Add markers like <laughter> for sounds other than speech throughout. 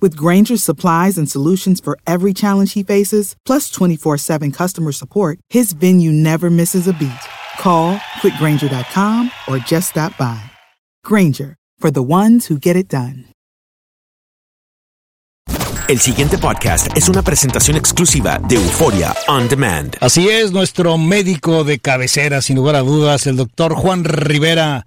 With Granger's supplies and solutions for every challenge he faces, plus 24 7 customer support, his venue never misses a beat. Call quickgranger.com or just stop by. Granger, for the ones who get it done. El siguiente podcast es una presentación exclusiva de Euforia On Demand. Así es, nuestro médico de cabecera, sin lugar a dudas, el doctor Juan Rivera,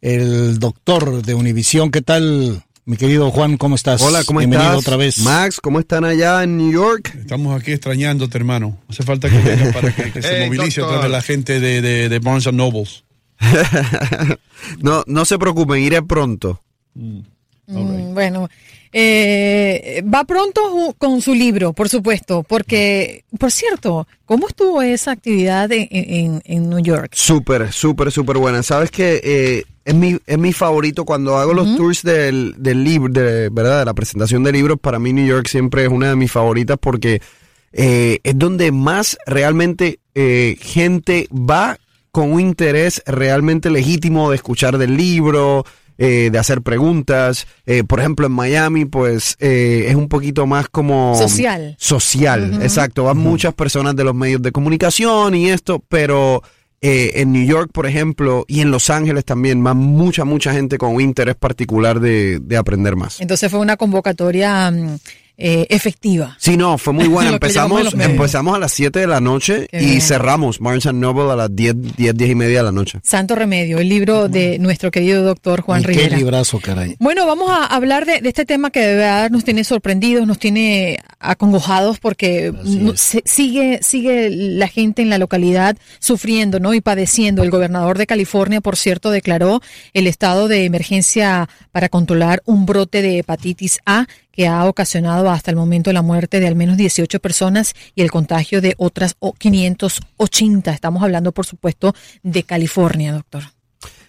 el doctor de Univisión. ¿Qué tal? Mi querido Juan, ¿cómo estás? Hola, ¿cómo Bienvenido estás? otra vez. Max, ¿cómo están allá en New York? Estamos aquí extrañándote, hermano. Hace falta que vengas <laughs> para que, que se Hey, movilice doctor. otra vez la gente de, de, de Barnes Nobles. <laughs> no, no se preocupen, iré pronto. Mm, Bueno, eh, va pronto con su libro, por supuesto, porque, por cierto, ¿cómo estuvo esa actividad en, en- en New York? Súper, súper, súper buena. Sabes que eh, es, mi, es mi favorito cuando hago los tours del, del libro, de, ¿verdad? De la presentación de libros. Para mí New York siempre es una de mis favoritas porque eh, es donde más realmente eh, gente va con un interés realmente legítimo de escuchar del libro, eh, de hacer preguntas. Eh, por ejemplo, en Miami, pues eh, es un poquito más como... Social. Social, exacto. Van muchas personas de los medios de comunicación y esto, pero eh, en New York, por ejemplo, y en Los Ángeles también, va mucha, mucha gente con un interés particular de, de aprender más. Entonces fue una convocatoria mm, eh, efectiva. Sí, no, fue muy <laughs> buena. Empezamos, empezamos a las 7 de la noche Qué y bien. cerramos Barnes Noble a las 10, 10, 10 y media de la noche. Santo Remedio, el libro de nuestro querido doctor Juan Ay, Qué Rivera. librazo, caray. Bueno, vamos a hablar de, de este tema que de verdad nos tiene sorprendidos, nos tiene acongojados porque no- se- sigue, sigue la gente en la localidad sufriendo ¿no? y padeciendo. El gobernador de California, por cierto, declaró el estado de emergencia para controlar un brote de hepatitis A que ha ocasionado hasta el momento la muerte de al menos 18 personas y el contagio de otras o- 580. Estamos hablando, por supuesto, de California, doctor.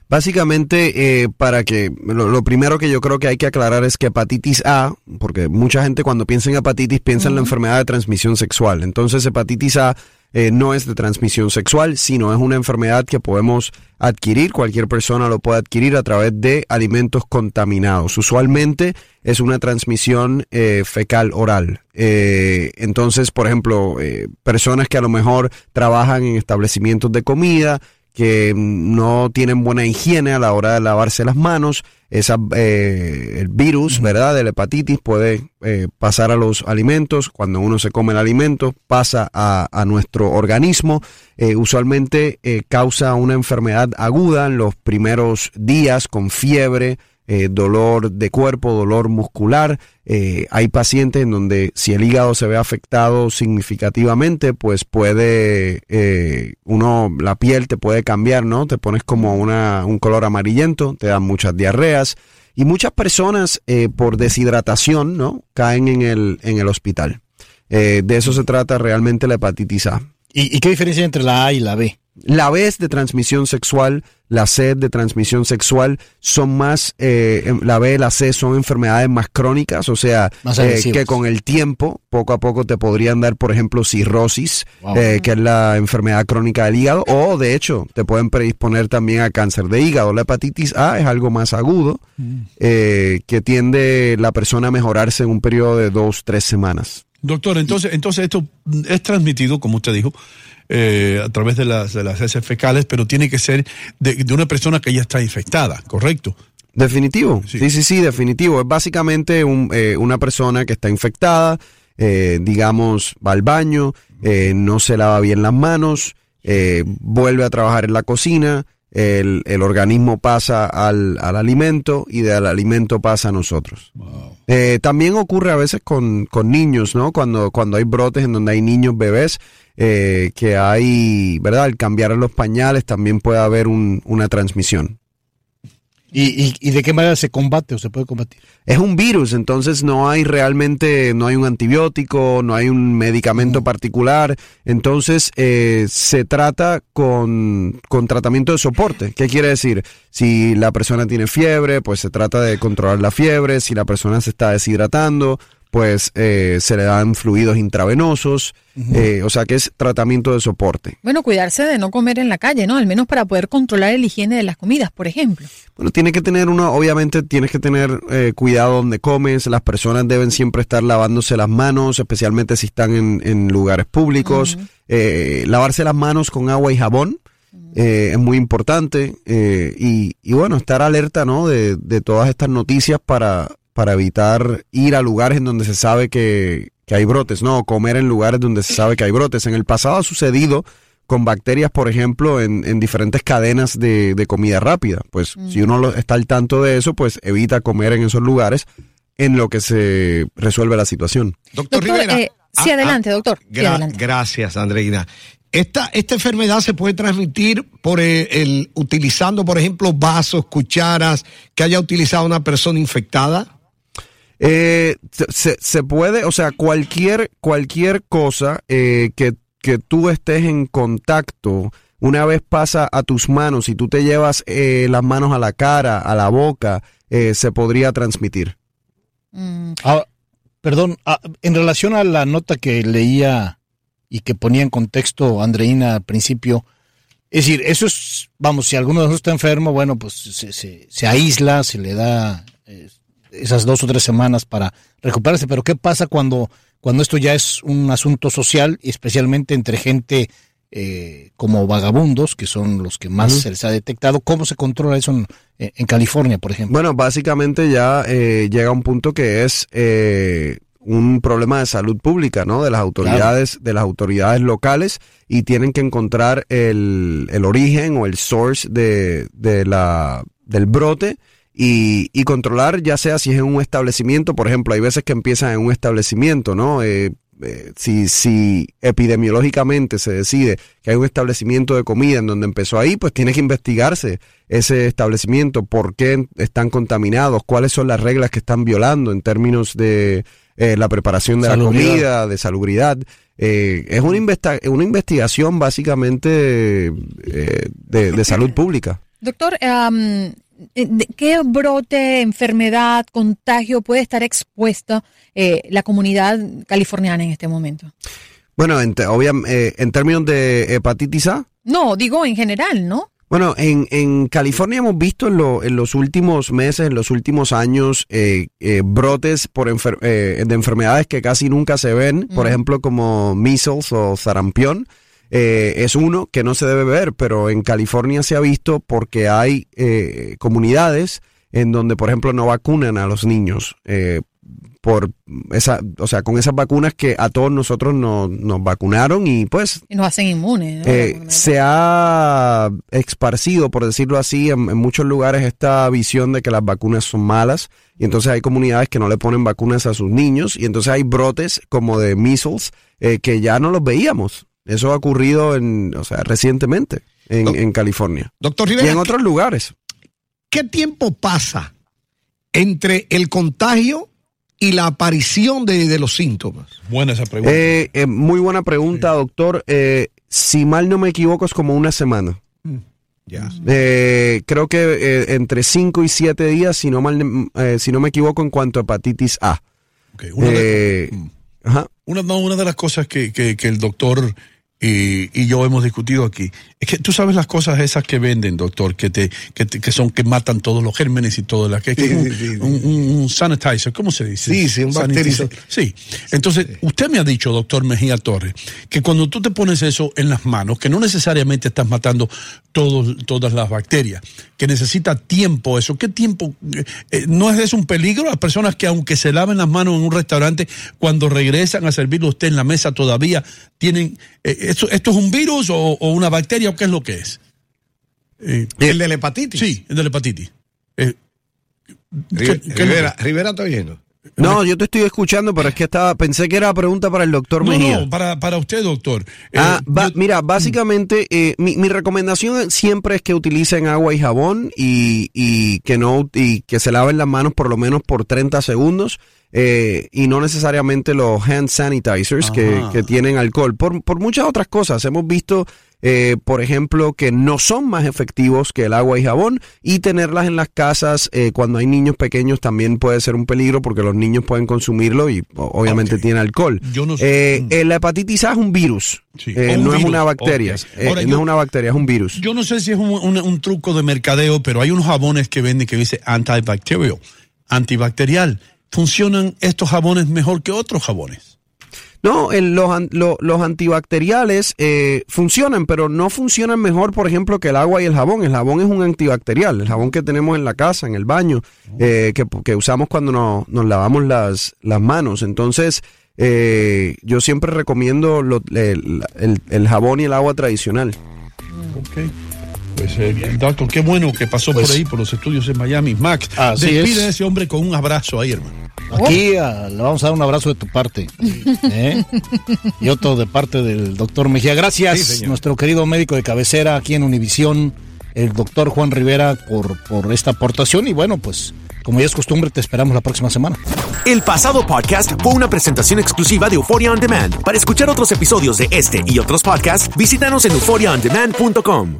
Básicamente, eh, para que lo, lo primero que yo creo que hay que aclarar es que hepatitis A, porque mucha gente cuando piensa en hepatitis piensa en la enfermedad de transmisión sexual. Entonces, hepatitis A eh, no es de transmisión sexual, sino es una enfermedad que podemos adquirir, cualquier persona lo puede adquirir a través de alimentos contaminados. Usualmente es una transmisión eh, fecal oral. Eh, entonces, por ejemplo, personas que a lo mejor trabajan en establecimientos de comida, que no tienen buena higiene a la hora de lavarse las manos, esa, eh, el virus, ¿verdad? De la hepatitis puede eh, pasar a los alimentos. Cuando uno se come el alimento, pasa a, a nuestro organismo. Eh, usualmente eh, causa una enfermedad aguda en los primeros días con fiebre, eh, dolor de cuerpo, dolor muscular. Eh, hay pacientes en donde si el hígado se ve afectado significativamente, pues puede, eh, uno, la piel te puede cambiar, ¿no? Te pones como una, un color amarillento, te dan muchas diarreas y muchas personas por deshidratación, ¿no? Caen en el, en el hospital. De eso se trata realmente la hepatitis A. ¿Y, y qué diferencia entre la A y la B? La es de transmisión sexual, la C de transmisión sexual son más, eh, em- la B y la C son enfermedades más crónicas, o sea, eh, que con el tiempo, poco a poco te podrían dar, por ejemplo, cirrosis, Wow. eh, que es la enfermedad crónica del hígado, o de hecho, te pueden predisponer también a cáncer de hígado. La hepatitis A es algo más agudo, Mm. eh, que tiende la persona a mejorarse en un periodo de dos, tres semanas. Doctor, entonces, entonces esto es transmitido, como usted dijo, eh, a través de las, de las heces fecales, pero tiene que ser de, de una persona que ya está infectada, ¿correcto? Definitivo, sí, sí, sí, definitivo. Es básicamente un, eh, una persona que está infectada, eh, digamos, va al baño, eh, no se lava bien las manos, eh, vuelve a trabajar en la cocina, el, el organismo pasa al, al alimento y del alimento pasa a nosotros. Eh, también ocurre a veces con, con niños, ¿no? Cuando, cuando hay brotes en donde hay niños bebés, eh, que hay, ¿verdad? Al cambiar los pañales también puede haber un- una transmisión. ¿Y, y, y de qué manera se combate o se puede combatir? Es un virus, entonces no hay realmente, no hay un antibiótico, no hay un medicamento particular, entonces eh, se trata con, con tratamiento de soporte. ¿Qué quiere decir? Si la persona tiene fiebre, pues se trata de controlar la fiebre, si la persona se está deshidratando, pues eh, se le dan fluidos intravenosos, eh, o sea que es tratamiento de soporte. Bueno, cuidarse de no comer en la calle, ¿no? Al menos para poder controlar el higiene de las comidas, por ejemplo. Bueno, tiene que tener uno, obviamente tienes que tener eh, cuidado donde comes, las personas deben siempre estar lavándose las manos, especialmente si están en, en lugares públicos, Eh, lavarse las manos con agua y jabón. eh, es muy importante eh, y, y bueno, estar alerta ¿no? de, de todas estas noticias para, para evitar ir a lugares en donde se sabe que, que hay brotes, ¿no? O comer en lugares donde se sabe que hay brotes. En el pasado ha sucedido con bacterias, por ejemplo, en, en diferentes cadenas de, de comida rápida. Pues si uno lo- está al tanto de eso, pues evita comer en esos lugares en lo que se resuelve la situación. Doctor, Doctor, Rivera. eh, sí, adelante, doctor. Sí, gra- adelante. Gracias, Andreina. Esta, esta enfermedad se puede transmitir por el, el- utilizando, por ejemplo, vasos, cucharas que haya utilizado una persona infectada. Eh, se- se, puede, o sea, cualquier, cualquier cosa eh, que, que tú estés en contacto, una vez pasa a tus manos y tú te llevas eh, las manos a la cara, a la boca, eh, se podría transmitir. Mm, Ah, perdón, ah, en relación a la nota que leía y que ponía en contexto Andreina al principio, es decir, eso es, vamos, si alguno de nosotros está enfermo, bueno, pues se, se- se aísla, se le da eh, esas dos o tres semanas para recuperarse, pero ¿qué pasa cuando, cuando esto ya es un asunto social, y especialmente entre gente eh, como vagabundos, que son los que más se les ha detectado? ¿Cómo se controla eso en, en California, por ejemplo? Bueno, básicamente ya eh, llega un punto que es eh, un problema de salud pública, ¿no? De las autoridades, de las autoridades locales y tienen que encontrar el, el origen o el source de, de la, del brote y, y controlar ya sea si es en un establecimiento, por ejemplo, hay veces que empiezan en un establecimiento, ¿no? Eh, eh, si, si epidemiológicamente se decide que hay un establecimiento de comida en donde empezó ahí, pues tiene que investigarse ese establecimiento, por qué están contaminados, cuáles son las reglas que están violando en términos de eh, la preparación de Salubridad. la comida, de salubridad. Eh, es una, investa- una investigación básicamente eh, de, de salud pública. Doctor, ¿de ¿qué brote, enfermedad, contagio puede estar expuesta eh, la comunidad californiana en este momento? Bueno, en, eh, en términos de hepatitis A, No, digo en general, ¿no? Bueno, en, en California hemos visto en, lo- en los últimos meses, en los últimos años, eh, eh, brotes por enfer- eh, de enfermedades que casi nunca se ven, por ejemplo, como measles o sarampión. Eh, es uno que no se debe ver, pero en California se ha visto porque hay eh, comunidades en donde, por ejemplo, no vacunan a los niños. eh, por esa, o sea, con esas vacunas que a todos nosotros nos, nos vacunaron y pues Y nos hacen inmunes. ¿no? eh, se ha esparcido, por decirlo así, en, en muchos lugares esta visión de que las vacunas son malas y entonces hay comunidades que no le ponen vacunas a sus niños y entonces hay brotes como de measles eh, que ya no los veíamos. Eso ha ocurrido en, o sea, recientemente en, California Doctor y Rivera, en otros lugares. ¿qué tiempo pasa entre el contagio y la aparición de, de los síntomas? Buena esa pregunta. Eh, eh, muy buena pregunta, doctor. Eh, si mal no me equivoco, es como una semana. Ya. Eh, creo que eh, entre 5 y 7 días, si no, mal, eh, si no me equivoco, en cuanto a hepatitis A. Ok, una, de, Eh. Una, una de las cosas que, que- que el doctor y, y yo hemos discutido aquí. Es que tú sabes las cosas esas que venden, doctor, que te, que, te- que son que matan todos los gérmenes y todo la que, que Sí, un, sí, sí, sí. un- un- un sanitizer, ¿cómo se dice? Sí, sí, un Sanitizer. bactericida. Sí. Entonces, usted me ha dicho, doctor Mejía Torres, que cuando tú te pones eso en las manos, que no necesariamente estás matando todos, todas las bacterias, que necesita tiempo eso. ¿Qué tiempo? Eh, eh, ¿No es eso un peligro? Las personas que aunque se laven las manos en un restaurante, cuando regresan a servirle a usted en la mesa todavía tienen... eh, ¿esto, ¿Esto es un virus o, o una bacteria o qué es lo que es? Eh, El de la hepatitis. sí, el de la hepatitis. Eh, Ri- ¿qué- qué- Rivera, Rivera está oyendo. No, yo te estoy escuchando, pero es que estaba, pensé que era pregunta para el doctor No, Mejía. no, para, para usted, doctor. Eh, Ah, ba- yo- mira, básicamente eh, mi, mi recomendación siempre es que utilicen agua y jabón y, y que no y que se laven las manos por lo menos por 30 segundos eh, y no necesariamente los hand sanitizers que, Ajá. que tienen alcohol por, por muchas otras cosas. Hemos visto, eh, por ejemplo, que no son más efectivos que el agua y jabón y tenerlas en las casas eh, cuando hay niños pequeños también puede ser un peligro porque los niños pueden consumirlo y obviamente tiene alcohol. Yo no sé. Eh, Mm. eh, la hepatitis A es un virus. Sí, un no es virus, una bacteria. no es una bacteria, es un virus. Yo no sé si es un, un- un truco de mercadeo, pero hay unos jabones que venden que dice antibacterial, antibacterial. ¿Funcionan estos jabones mejor que otros jabones? No, el- los, lo- los antibacteriales eh, funcionan, pero no funcionan mejor, por ejemplo, que el agua y el jabón. El jabón es un antibacterial, el jabón que tenemos en la casa, en el baño, eh, que, que usamos cuando nos, nos lavamos las, las manos. Entonces, eh, yo siempre recomiendo lo- el, el- el jabón y el agua tradicional. Ok. Pues, eh, doctor, qué bueno que pasó Pues- por ahí, por los estudios en Miami. Max, Así despide es. a ese hombre con un abrazo ahí, hermano. Aquí ah, le vamos a dar un abrazo de tu parte. ¿eh? Y otro de parte del doctor Mejía. Gracias, Sí, nuestro querido médico de cabecera aquí en Univisión, el doctor Juan Rivera, por, por esta aportación. Y bueno, pues como ya es costumbre, te esperamos la próxima semana. El pasado podcast fue una presentación exclusiva de Euphoria On Demand. Para escuchar otros episodios de este y otros podcasts, visítanos en euphoriaondemand.com.